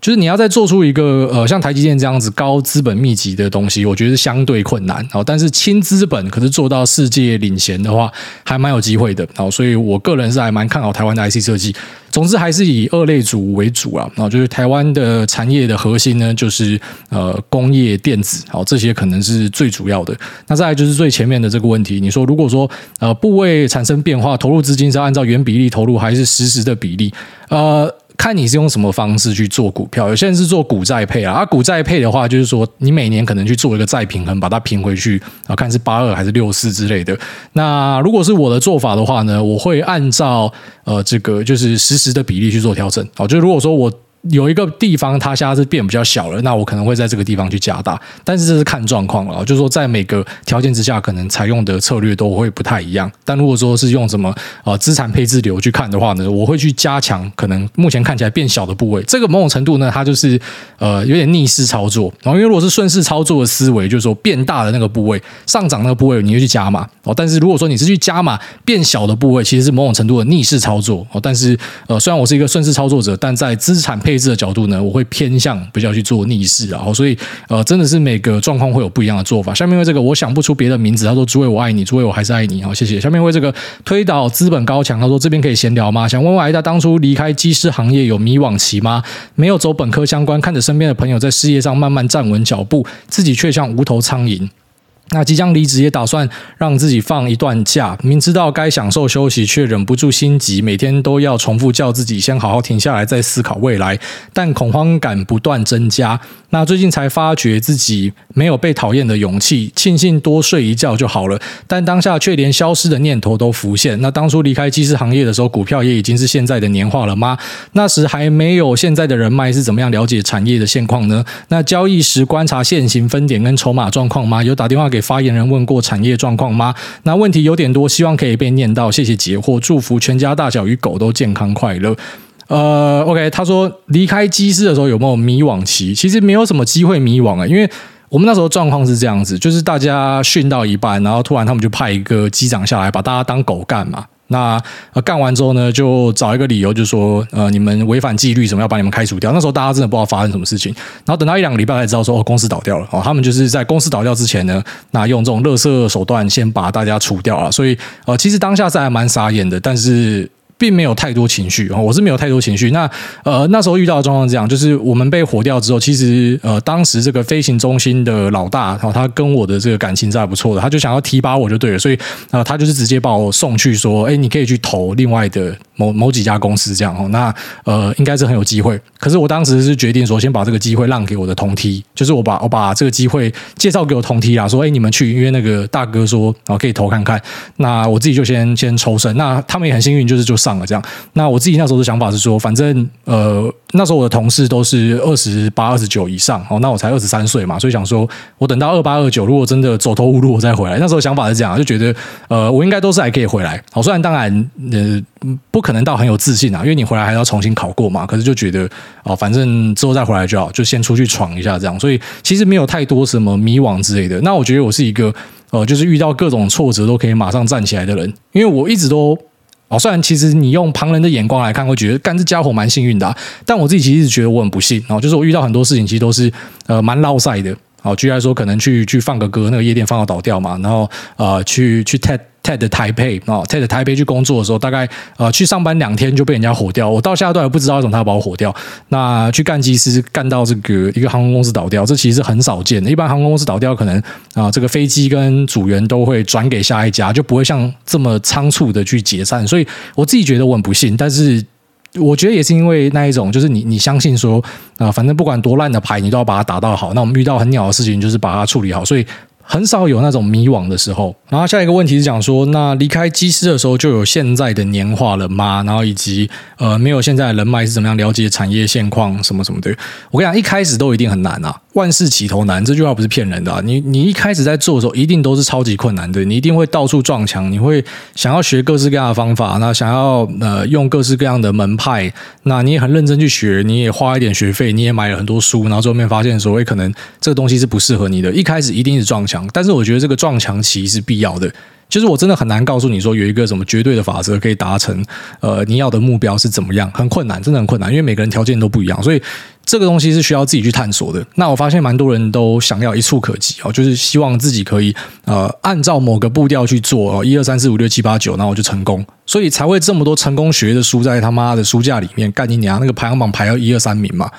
就是你要再做出一个呃像台积电这样子高资本密集的东西，我觉得是相对困难。哦，但是轻资本可是做到世界领先的话，还蛮有机会的。哦，所以我个人是还蛮看好台湾的 IC 设计。总之还是以二类组为主啊。然后就是台湾的产业的核心呢，就是呃工业电子，好，这些可能是最主要的。那再就是最前面的这个问题，你说如果说呃部位产生变化，投入资金是按照原比例投入，还是实时的比例？呃。看你是用什么方式去做股票，有些人是做股债配啊，啊股债配的话，就是说你每年可能去做一个再平衡，把它平回去啊，看是八二还是六四之类的。那如果是我的做法的话呢，我会按照呃这个就是实时的比例去做调整。好，就如果说我。有一个地方它现在是变比较小了，那我可能会在这个地方去加大，但是这是看状况了，就是说在每个条件之下，可能采用的策略都会不太一样。但如果说是用什么呃资产配置流去看的话呢，我会去加强可能目前看起来变小的部位。这个某种程度呢，它就是呃有点逆势操作。然后因为如果是顺势操作的思维，就是说变大的那个部位上涨那个部位，你会去加码哦。但是如果说你是去加码变小的部位，其实是某种程度的逆势操作哦。但是呃虽然我是一个顺势操作者，但在资产 配置的角度呢，我会偏向比较去做逆势，然后所以呃，真的是每个状况会有不一样的做法。下面为这个我想不出别的名字，他说诸位我爱你，诸位我还是爱你，好谢谢。下面为这个推倒资本高墙，他说这边可以闲聊吗？想问问癌大当初离开机师行业有迷惘期吗？没有走本科相关，看着身边的朋友在事业上慢慢站稳脚步，自己却像无头苍蝇。那即将离职，也打算让自己放一段假。明知道该享受休息，却忍不住心急，每天都要重复叫自己先好好停下来，再思考未来。但恐慌感不断增加。那最近才发觉自己没有被讨厌的勇气，庆幸多睡一觉就好了。但当下却连消失的念头都浮现。那当初离开机师行业的时候，股票也已经是现在的年化了吗？那时还没有现在的人脉，是怎么样了解产业的现况呢？那交易时观察现行分点跟筹码状况吗？有打电话给？发言人问过产业状况吗？那问题有点多，希望可以被念到。谢谢解惑，祝福全家大小与狗都健康快乐。呃，OK，他说离开机师的时候有没有迷惘期？其实没有什么机会迷惘啊，因为我们那时候状况是这样子，就是大家训到一半，然后突然他们就派一个机长下来，把大家当狗干嘛。那呃干完之后呢，就找一个理由，就说呃你们违反纪律，什么要把你们开除掉。那时候大家真的不知道发生什么事情。然后等到一两个礼拜才知道说哦公司倒掉了哦，他们就是在公司倒掉之前呢，那用这种垃圾手段先把大家除掉啊。所以呃其实当下是还蛮傻眼的，但是。并没有太多情绪，我是没有太多情绪。那呃那时候遇到的状况这样，就是我们被火掉之后，其实呃当时这个飞行中心的老大，然后他跟我的这个感情是还不错的，他就想要提拔我就对了，所以啊、他就是直接把我送去说，哎，你可以去投另外的某某几家公司这样哦。那呃应该是很有机会。可是我当时是决定说，先把这个机会让给我的同梯，就是我把我把这个机会介绍给我同梯啦，说哎你们去，因为那个大哥说啊可以投看看。那我自己就先先抽身，那他们也很幸运，就是就。上了这样，那我自己那时候的想法是说，反正呃那时候我的同事都是二十八、二十九以上哦，那我才二十三岁嘛，所以想说我等到二八、二九，如果真的走投无路，我再回来。那时候想法是这样，就觉得呃我应该都是还可以回来。好，虽然当然呃不可能到很有自信啊，因为你回来还要重新考过嘛。可是就觉得哦，反正之后再回来就好，就先出去闯一下这样。所以其实没有太多什么迷惘之类的。那我觉得我是一个呃，就是遇到各种挫折都可以马上站起来的人，因为我一直都。哦，虽然其实你用旁人的眼光来看，会觉得干这家伙蛮幸运的，但我自己其实一直觉得我很不幸。哦，就是我遇到很多事情，其实都是呃蛮落赛的。哦，举例来说，可能去去放个歌，那个夜店放到倒掉嘛，然后呃，去去 TED TED 台北啊，TED 台北去工作的时候，大概呃去上班两天就被人家火掉，我到现在都还不知道为什么他把我火掉。那去干机师，干到这个一个航空公司倒掉，这其实很少见的。一般航空公司倒掉，可能啊、呃、这个飞机跟组员都会转给下一家，就不会像这么仓促的去解散。所以我自己觉得我很不幸，但是。我觉得也是因为那一种，就是你你相信说啊、反正不管多烂的牌，你都要把它打到好。那我们遇到很鸟的事情，就是把它处理好。所以。很少有那种迷惘的时候。然后下一个问题是讲说，那离开机师的时候就有现在的年化了吗？然后以及呃，没有现在的人脉是怎么样了解产业现况什么什么的？我跟你讲，一开始都一定很难啊，万事起头难，这句话不是骗人的啊。你你一开始在做的时候，一定都是超级困难的，你一定会到处撞墙，你会想要学各式各样的方法，那想要呃用各式各样的门派，那你也很认真去学，你也花一点学费，你也买了很多书，然后最后面发现说，哎，可能这个东西是不适合你的。一开始一定是撞墙。但是我觉得这个撞墙期是必要的，就是我真的很难告诉你说有一个什么绝对的法则可以达成，呃，你要的目标是怎么样，很困难，真的很困难，因为每个人条件都不一样，所以这个东西是需要自己去探索的。那我发现蛮多人都想要一触可及哦，就是希望自己可以呃按照某个步调去做哦，一二三四五六七八九，那我就成功，所以才会这么多成功学的书在他妈的书架里面，干你娘，那个排行榜排到一二三名嘛。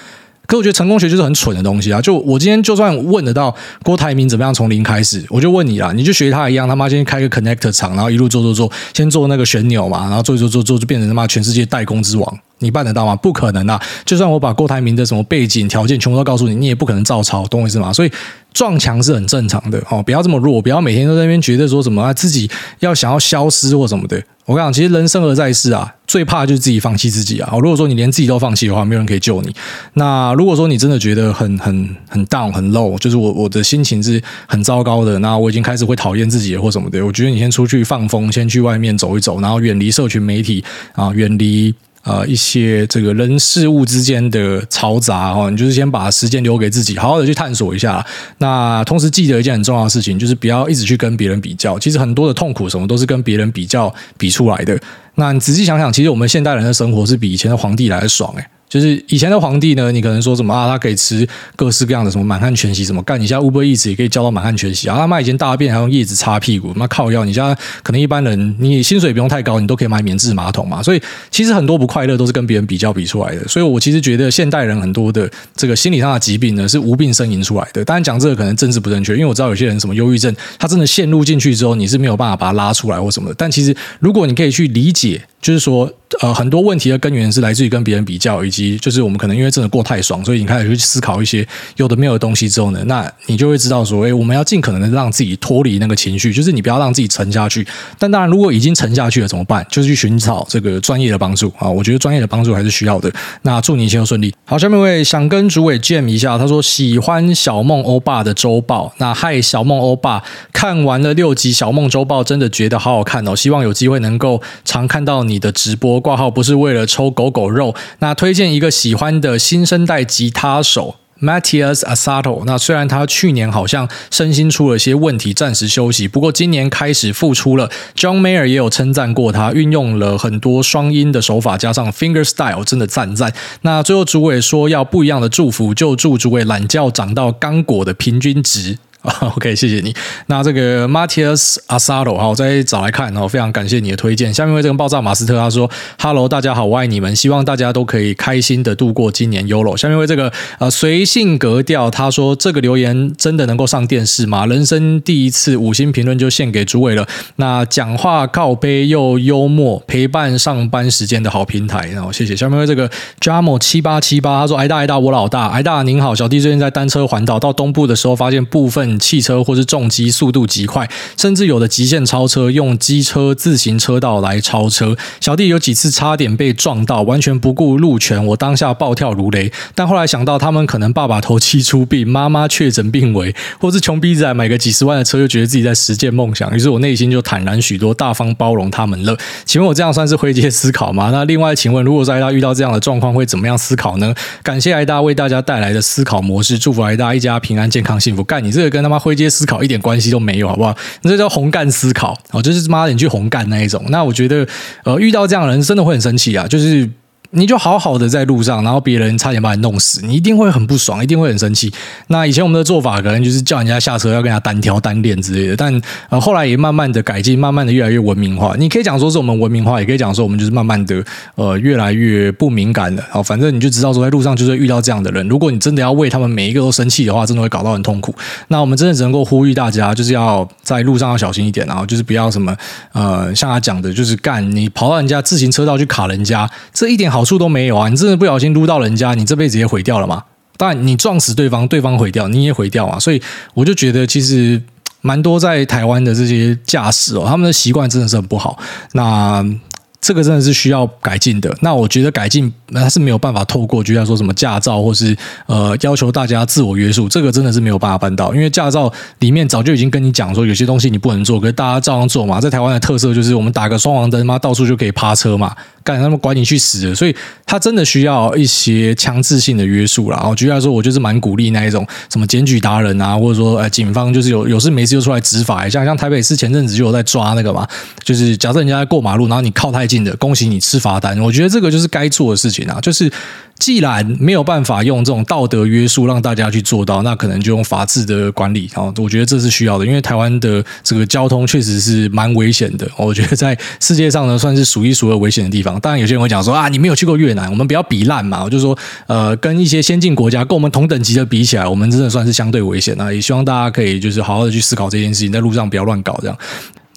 可我觉得成功学就是很蠢的东西啊！就我今天就算问得到郭台铭怎么样从零开始，我就问你啦，你就学他一样，他妈先开个 connector 厂，然后一路做做做，先做那个旋钮嘛，然后做做做做，就变成他妈全世界代工之王，你办得到吗？不可能啊！就算我把郭台铭的什么背景条件全部都告诉你，你也不可能照抄，懂我意思吗？所以撞墙是很正常的哦，不要这么弱，不要每天都在那边觉得说什么啊自己要想要消失或什么的。我跟你讲，其实人生而在世啊，最怕就是自己放弃自己啊。如果说你连自己都放弃的话，没有人可以救你。那如果说你真的觉得很很很 down 很 low，就是我我的心情是很糟糕的，那我已经开始会讨厌自己或什么的。我觉得你先出去放风，先去外面走一走，然后远离社群媒体啊，远离。呃，一些这个人事物之间的嘈杂哦，你就是先把时间留给自己，好好的去探索一下。那同时记得一件很重要的事情，就是不要一直去跟别人比较。其实很多的痛苦什么都是跟别人比较比出来的。那你仔细想想，其实我们现代人的生活是比以前的皇帝来的爽诶。就是以前的皇帝呢，你可能说什么啊？他可以吃各式各样的什么满汉全席，什么干你现在 Uber Eats 也可以叫到满汉全席啊！他妈以前大便还用叶子擦屁股，妈靠腰！你现在可能一般人你薪水不用太高，你都可以买免治马桶嘛。所以其实很多不快乐都是跟别人比较比出来的。所以我其实觉得现代人很多的这个心理上的疾病呢，是无病呻吟出来的。当然讲这个可能政治不正确，因为我知道有些人什么忧郁症，他真的陷入进去之后，你是没有办法把他拉出来或什么的。但其实如果你可以去理解。就是说，呃，很多问题的根源是来自于跟别人比较，以及就是我们可能因为真的过太爽，所以你开始去思考一些有的没有的东西之后呢，那你就会知道说，哎，我们要尽可能的让自己脱离那个情绪，就是你不要让自己沉下去。但当然，如果已经沉下去了怎么办？就是去寻找这个专业的帮助啊！我觉得专业的帮助还是需要的。那祝你一切都顺利。好，下面一位想跟主委 jam 一下，他说喜欢小梦欧巴的周报。那嗨，小梦欧巴，看完了六集小梦周报，真的觉得好好看哦，希望有机会能够常看到你的直播挂号不是为了抽狗狗肉，那推荐一个喜欢的新生代吉他手 Matthias Asato。那虽然他去年好像身心出了些问题，暂时休息，不过今年开始复出了。John Mayer 也有称赞过他，运用了很多双音的手法，加上 finger style，真的赞赞。那最后主委说要不一样的祝福，就祝主委懒觉长到刚果的平均值。OK，谢谢你。那这个 Matias Asado，好，我再找来看，然后非常感谢你的推荐。下面为这个爆炸马斯特他说：“Hello，大家好，我爱你们，希望大家都可以开心的度过今年 YOLO。”下面为这个呃随性格调他说：“这个留言真的能够上电视吗？人生第一次五星评论就献给诸位了。那讲话靠杯又幽默，陪伴上班时间的好平台。然后谢谢。下面为这个 Jamo 七八七八他说：“挨大挨大，我老大，挨大您好，小弟最近在单车环岛到东部的时候，发现部分。”汽车或是重机速度极快，甚至有的极限超车，用机车自行车道来超车。小弟有几次差点被撞到，完全不顾路权，我当下暴跳如雷。但后来想到他们可能爸爸头七出殡，妈妈确诊病危，或是穷逼仔买个几十万的车，就觉得自己在实践梦想。于是我内心就坦然许多，大方包容他们了。请问我这样算是灰阶思考吗？那另外，请问如果在他遇到这样的状况，会怎么样思考呢？感谢挨大为大家带来的思考模式，祝福挨大一家平安健康幸福。干你这个跟。跟他妈灰阶思考一点关系都没有，好不好？那这叫红干思考哦，就是妈的你去红干那一种。那我觉得，呃，遇到这样的人真的会很生气啊。就是你就好好的在路上，然后别人差点把你弄死，你一定会很不爽，一定会很生气。那以前我们的做法可能就是叫人家下车要跟人家单挑单练之类的，但呃后来也慢慢的改进，慢慢的越来越文明化。你可以讲说是我们文明化，也可以讲说我们就是慢慢的呃越来越不敏感了。好，反正你就知道说在路上就是遇到这样的人，如果你真的要为他们每一个都生气的话，真的会搞到很痛苦。那我们真的只能够呼吁大家，就是要在路上要小心一点，然后就是不要什么呃像他讲的，就是干你跑到人家自行车道去卡人家，这一点好好处都没有啊。你真的不小心撸到人家，你这辈子也毁掉了嘛？当然，你撞死对方，对方毁掉，你也毁掉嘛。所以我就觉得，其实蛮多在台湾的这些驾驶哦，他们的习惯真的是很不好。那。这个真的是需要改进的。那我觉得改进那是没有办法透过，就像说什么驾照，或是呃要求大家自我约束，这个真的是没有办法办到。因为驾照里面早就已经跟你讲说，有些东西你不能做，可是大家照样做嘛。在台湾的特色就是我们打个双黄灯嘛，到处就可以趴车嘛，干他们管你去死的。所以他真的需要一些强制性的约束啦。然后举例来说，我就是蛮鼓励那一种什么检举达人啊，或者说呃警方就是有有事没事就出来执法一下。像台北市前阵子就有在抓那个嘛，就是假设人家过马路，然后你靠太近的。恭喜你吃罚单，我觉得这个就是该做的事情啊。就是既然没有办法用这种道德约束让大家去做到，那可能就用法治的管理啊。我觉得这是需要的，因为台湾的这个交通确实是蛮危险的。我觉得在世界上呢，算是数一数二危险的地方。当然，有些人会讲说啊，你没有去过越南，我们不要比烂嘛。我就说，呃，跟一些先进国家跟我们同等级的比起来，我们真的算是相对危险啊。也希望大家可以就是好好的去思考这件事情，在路上不要乱搞这样。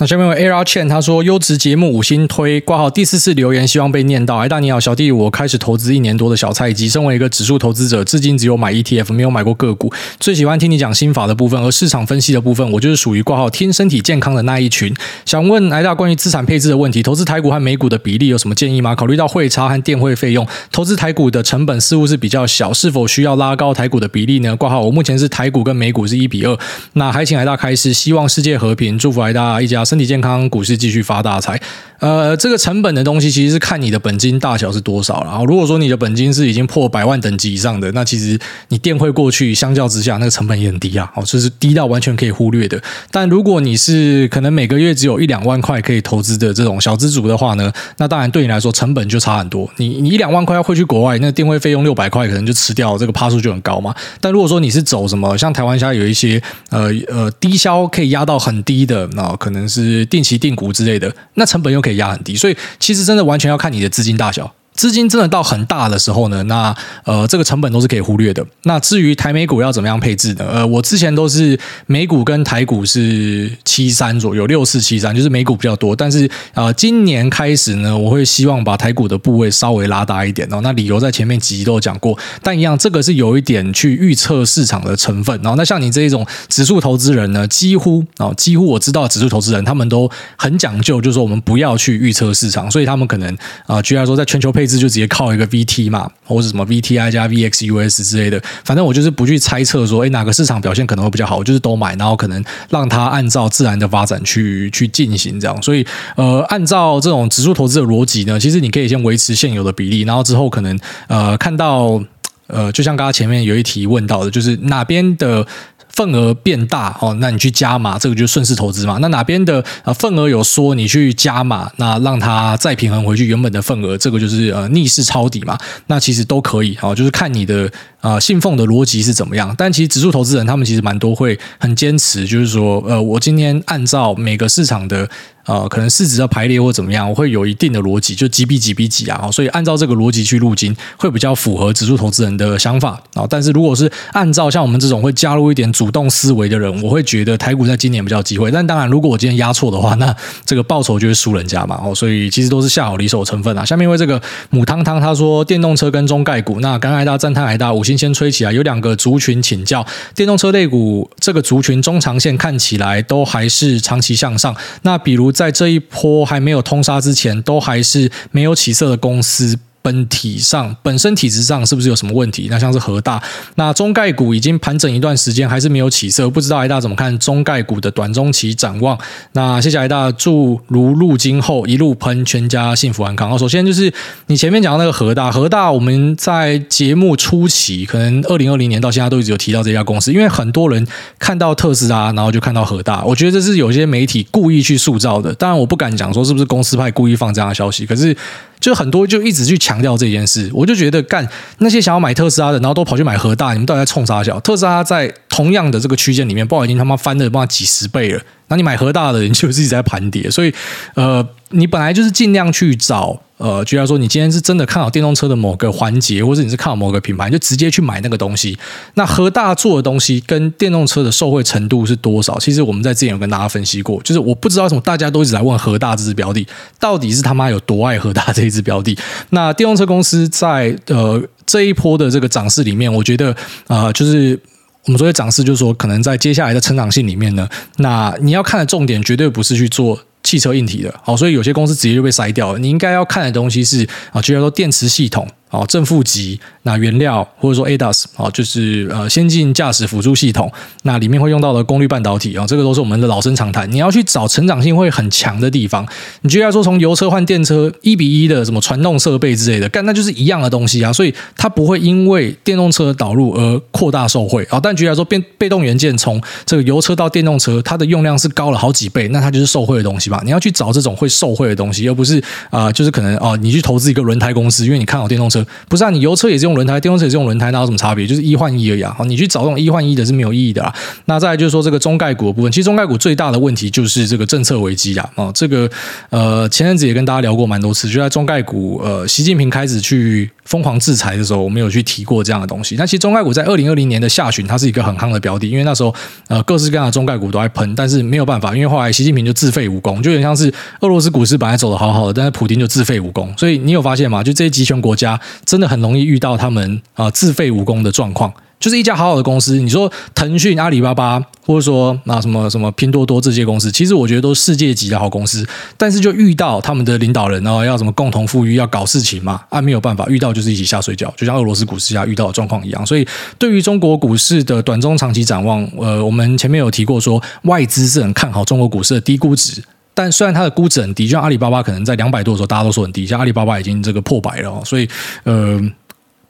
那下面有 Ara Chen，他说优质节目五星推挂号第四次留言，希望被念到。哎，大你好，小弟，我开始投资一年多的小菜鸡，身为一个指数投资者，至今只有买 ETF，没有买过个股。最喜欢听你讲心法的部分，而市场分析的部分，我就是属于挂号听身体健康的那一群。想问哎大关于资产配置的问题，投资台股和美股的比例有什么建议吗？考虑到汇差和电汇费用，投资台股的成本似乎是比较小，是否需要拉高台股的比例呢？挂号我目前是台股跟美股是一比二。那还请哎大开示，希望世界和平，祝福哎大一家身体健康，股。市继续发大财，呃，这个成本的东西其实是看你的本金大小是多少。然后，如果说你的本金是已经破百万等级以上的，那其实你电汇过去，相较之下，那个成本也很低啊，哦，就是低到完全可以忽略的。但如果你是可能每个月只有一两万块可以投资的这种小资族的话呢，那当然对你来说成本就差很多。你你一两万块要汇去国外，那电汇费用六百块可能就吃掉，这个趴数就很高嘛。但如果说你是走什么，像台湾现在有一些呃呃低消可以压到很低的，那可能是定期定。股之类的，那成本又可以压很低，所以其实真的完全要看你的资金大小。资金真的到很大的时候呢，那呃这个成本都是可以忽略的。那至于台美股要怎么样配置呢？呃，我之前都是美股跟台股是七三左右，六四七三，就是美股比较多。但是呃，今年开始呢，我会希望把台股的部位稍微拉大一点哦。那理由在前面几集都有讲过，但一样这个是有一点去预测市场的成分。然后那像你这一种指数投资人呢，几乎啊几乎我知道指数投资人他们都很讲究，就是说我们不要去预测市场，所以他们可能啊，居然说在全球配。配置就直接靠一个 VT 嘛，或者什么 VTI 加 VXUS 之类的，反正我就是不去猜测说，哎，哪个市场表现可能会比较好，我就是都买，然后可能让它按照自然的发展去去进行这样。所以，呃，按照这种指数投资的逻辑呢，其实你可以先维持现有的比例，然后之后可能呃看到呃，就像刚刚前面有一题问到的，就是哪边的。份额变大哦，那你去加码，这个就顺势投资嘛。那哪边的呃份额有缩，你去加码，那让它再平衡回去原本的份额，这个就是呃逆势抄底嘛。那其实都可以哦，就是看你的呃信奉的逻辑是怎么样。但其实指数投资人他们其实蛮多会很坚持，就是说呃我今天按照每个市场的。呃，可能市值的排列或怎么样，我会有一定的逻辑，就几比几比几啊，所以按照这个逻辑去入金，会比较符合指数投资人的想法啊。但是如果是按照像我们这种会加入一点主动思维的人，我会觉得台股在今年比较有机会。但当然，如果我今天压错的话，那这个报酬就会输人家嘛。哦，所以其实都是下好离手成分啊。下面因为这个母汤汤他说电动车跟中概股，那刚才大家赞叹还大五星先吹起来，有两个族群请教，电动车类股这个族群中长线看起来都还是长期向上。那比如。在这一波还没有通杀之前，都还是没有起色的公司。本体上本身体质上是不是有什么问题？那像是和大，那中概股已经盘整一段时间，还是没有起色，不知道艾大怎么看中概股的短中期展望？那谢谢艾大，祝如入金后一路喷，全家幸福安康。哦，首先就是你前面讲到那个和大，和大我们在节目初期，可能二零二零年到现在都一直有提到这家公司，因为很多人看到特斯拉，然后就看到和大，我觉得这是有些媒体故意去塑造的。当然，我不敢讲说是不是公司。派故意放这样的消息，可是。就很多就一直去强调这件事，我就觉得干那些想要买特斯拉的，然后都跑去买和大，你们到底在冲啥小？特斯拉在同样的这个区间里面，不好已经他妈翻了不知道几十倍了。那你买和大的人就是一直在盘跌，所以呃，你本来就是尽量去找呃，就像说你今天是真的看好电动车的某个环节，或者你是看好某个品牌，就直接去买那个东西。那和大做的东西跟电动车的受惠程度是多少？其实我们在之前有跟大家分析过，就是我不知道为什么大家都一直在问和大这支标的到底是他妈有多爱和大这一支标的。那电动车公司在呃这一波的这个涨势里面，我觉得啊、就是。我们所谓涨势，就是说，可能在接下来的成长性里面呢，那你要看的重点绝对不是去做汽车硬体的，好，所以有些公司直接就被筛掉了。你应该要看的东西是啊，就叫做电池系统。哦，正负极，那原料或者说 ADAS 哦，就是呃先进驾驶辅助系统，那里面会用到的功率半导体啊，这个都是我们的老生常谈。你要去找成长性会很强的地方，你就要说从油车换电车一比一的什么传动设备之类的，干那就是一样的东西啊，所以它不会因为电动车的导入而扩大受惠啊。但举例来说，变被动元件从这个油车到电动车，它的用量是高了好几倍，那它就是受惠的东西吧。你要去找这种会受惠的东西，而不是啊、就是可能哦，你去投资一个轮胎公司，因为你看好电动车。不是啊，你油车也是用轮胎，电动车也是用轮胎，那有什么差别？就是一换一而已啊！你去找这种一换一的是没有意义的啊。那再来就是说这个中概股的部分，其实中概股最大的问题就是这个政策危机啊！哦，这个呃前阵子也跟大家聊过蛮多次，就在中概股呃习近平开始去疯狂制裁的时候，我们有去提过这样的东西。那其实中概股在二零二零年的下旬，它是一个很夯的标的，因为那时候呃各式各样的中概股都在喷，但是没有办法，因为后来习近平就自废武功，就有点像是俄罗斯股市本来走得好好的，但是普京就自废武功。所以你有发现吗？就这些集权国家真的很容易遇到他们啊自废武功的状况，就是一家好好的公司，你说腾讯、阿里巴巴，或者说那什么什么拼多多这些公司，其实我觉得都是世界级的好公司，但是就遇到他们的领导人哦，要什么共同富裕，要搞事情嘛，啊没有办法，遇到就是一起下水饺，就像俄罗斯股市下遇到的状况一样。所以对于中国股市的短中长期展望，呃，我们前面有提过说，外资是很看好中国股市的低估值。但虽然它的估值很低，就像阿里巴巴可能在两百多的时候，大家都说很低，像阿里巴巴已经这个破百了，所以呃，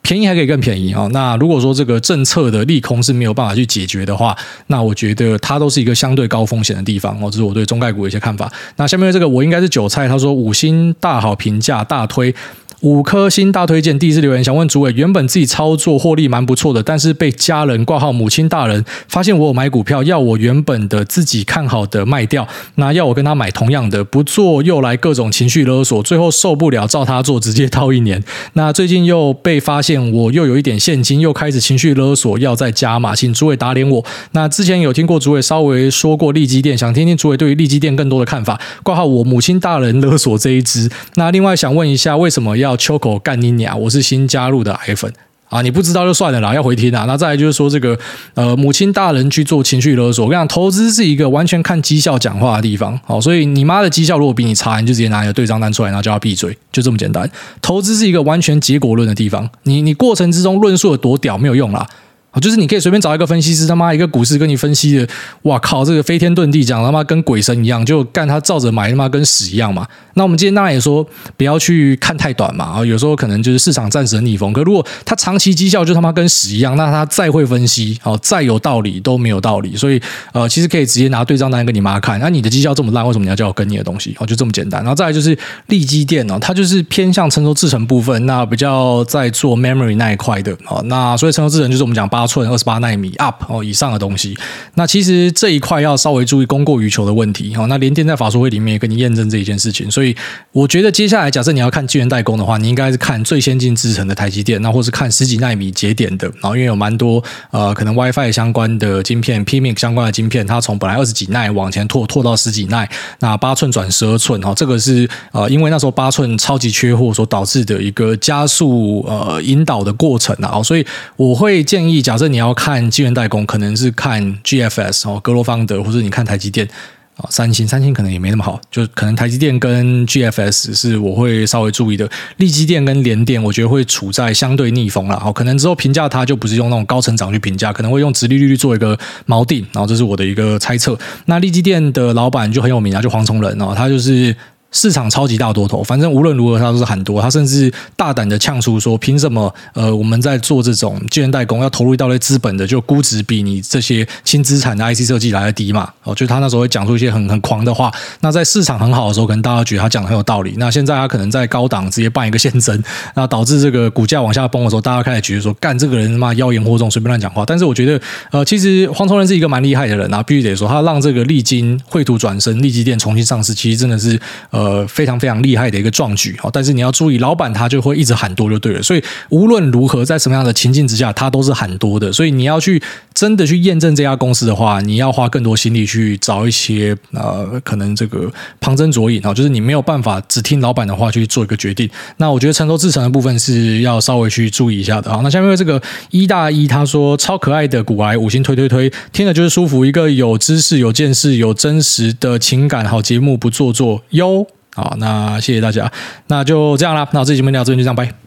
便宜还可以更便宜啊。那如果说这个政策的利空是没有办法去解决的话，那我觉得它都是一个相对高风险的地方哦。这是我对中概股的一些看法。那下面这个我应该是韭菜，他说五星大好评价大推。五颗星大推荐，第一次留言想问主委，原本自己操作获利蛮不错的，但是被家人挂号母亲大人发现我有买股票，要我原本的自己看好的卖掉，那要我跟他买同样的，不做又来各种情绪勒索，最后受不了照他做，直接套一年。那最近又被发现我又有一点现金，又开始情绪勒索要再加码，请主委打脸我。那之前有听过主委稍微说过利基店，想听听主委对于利基店更多的看法。挂号我母亲大人勒索这一支，那另外想问一下，为什么要？秋口干你娘！我是新加入的癌粉啊，你不知道就算了啦，要回听啊。那再来就是说这个呃，母亲大人去做情绪勒索，我跟你讲，投资是一个完全看绩效讲话的地方。好，所以你妈的绩效如果比你差，你就直接拿一个对账单出来，然后叫他闭嘴，就这么简单。投资是一个完全结果论的地方，你你过程之中论述有多屌没有用啦。就是你可以随便找一个分析师，他妈一个股市跟你分析的，哇靠，这个飞天遁地讲他妈跟鬼神一样，就干他照着买他妈跟屎一样嘛。那我们今天当然也说不要去看太短嘛，啊，有时候可能就是市场暂时的逆风。可如果他长期绩效就他妈跟屎一样，那他再会分析，哦，再有道理都没有道理。所以呃，其实可以直接拿对账单跟你妈看，那你的绩效这么烂，为什么你要叫我跟你的东西？哦，就这么简单。然后再来就是利基电哦，它就是偏向成熟制程部分，那比较在做 memory 那一块的，哦，那所以成熟制程就是我们讲八。八寸二十八纳米 up 哦以上的东西，那其实这一块要稍微注意供过于求的问题哈。那联电在法说会里面也跟你验证这一件事情，所以我觉得接下来假设你要看晶圆代工的话，你应该是看最先进制程的台积电，那或是看十几纳米节点的，然后因为有蛮多呃可能 WiFi 相关的晶片、PMIC 相关的晶片，它从本来二十几奈往前拓拓到十几奈，那八寸转十二寸哦，这个是呃因为那时候八寸超级缺货所导致的一个加速呃引导的过程啊，所以我会建议讲。假设你要看晶圆代工，可能是看 GFS 哦，格罗方德，或者你看台积电啊，三星，三星可能也没那么好，就可能台积电跟 GFS 是我会稍微注意的。力积电跟联电，我觉得会处在相对逆风了。好，可能之后评价它就不是用那种高成长去评价，可能会用直利率去做一个锚定。然后这是我的一个猜测。那力积电的老板就很有名啊，就黄崇仁哦，他就是。市场超级大多头，反正无论如何他都是很多，他甚至大胆的呛出说，凭什么呃我们在做这种晶圆代工要投入一大堆资本的，就估值比你这些轻资产的 IC 设计来的低嘛？哦，就他那时候会讲出一些很很狂的话。那在市场很好的时候，可能大家觉得他讲的很有道理。那现在他可能在高档直接办一个现增，那导致这个股价往下崩的时候，大家开始觉得说，干这个人他妈妖言惑众，随便乱讲话。但是我觉得呃，其实黄崇仁是一个蛮厉害的人啊，必须得说，他让这个力晶绘图转身，力积电重新上市，其实真的是呃呃非常非常。厉害的一个壮举，但是你要注意，老板他就会一直喊多就对了。所以无论如何，在什么样的情境之下，他都是喊多的。所以你要去真的去验证这家公司的话，你要花更多心力去找一些呃，可能这个旁征左引啊，就是你没有办法只听老板的话去做一个决定。那我觉得成熟制程的部分是要稍微去注意一下的。好，那下面这个一大一他说超可爱的股癌五星推推推，听着就是舒服，一个有知识、有见识、有真实的情感好节目，不做作哟。好，那谢谢大家，那就这样啦。那我这期节目聊到这边就这样，拜。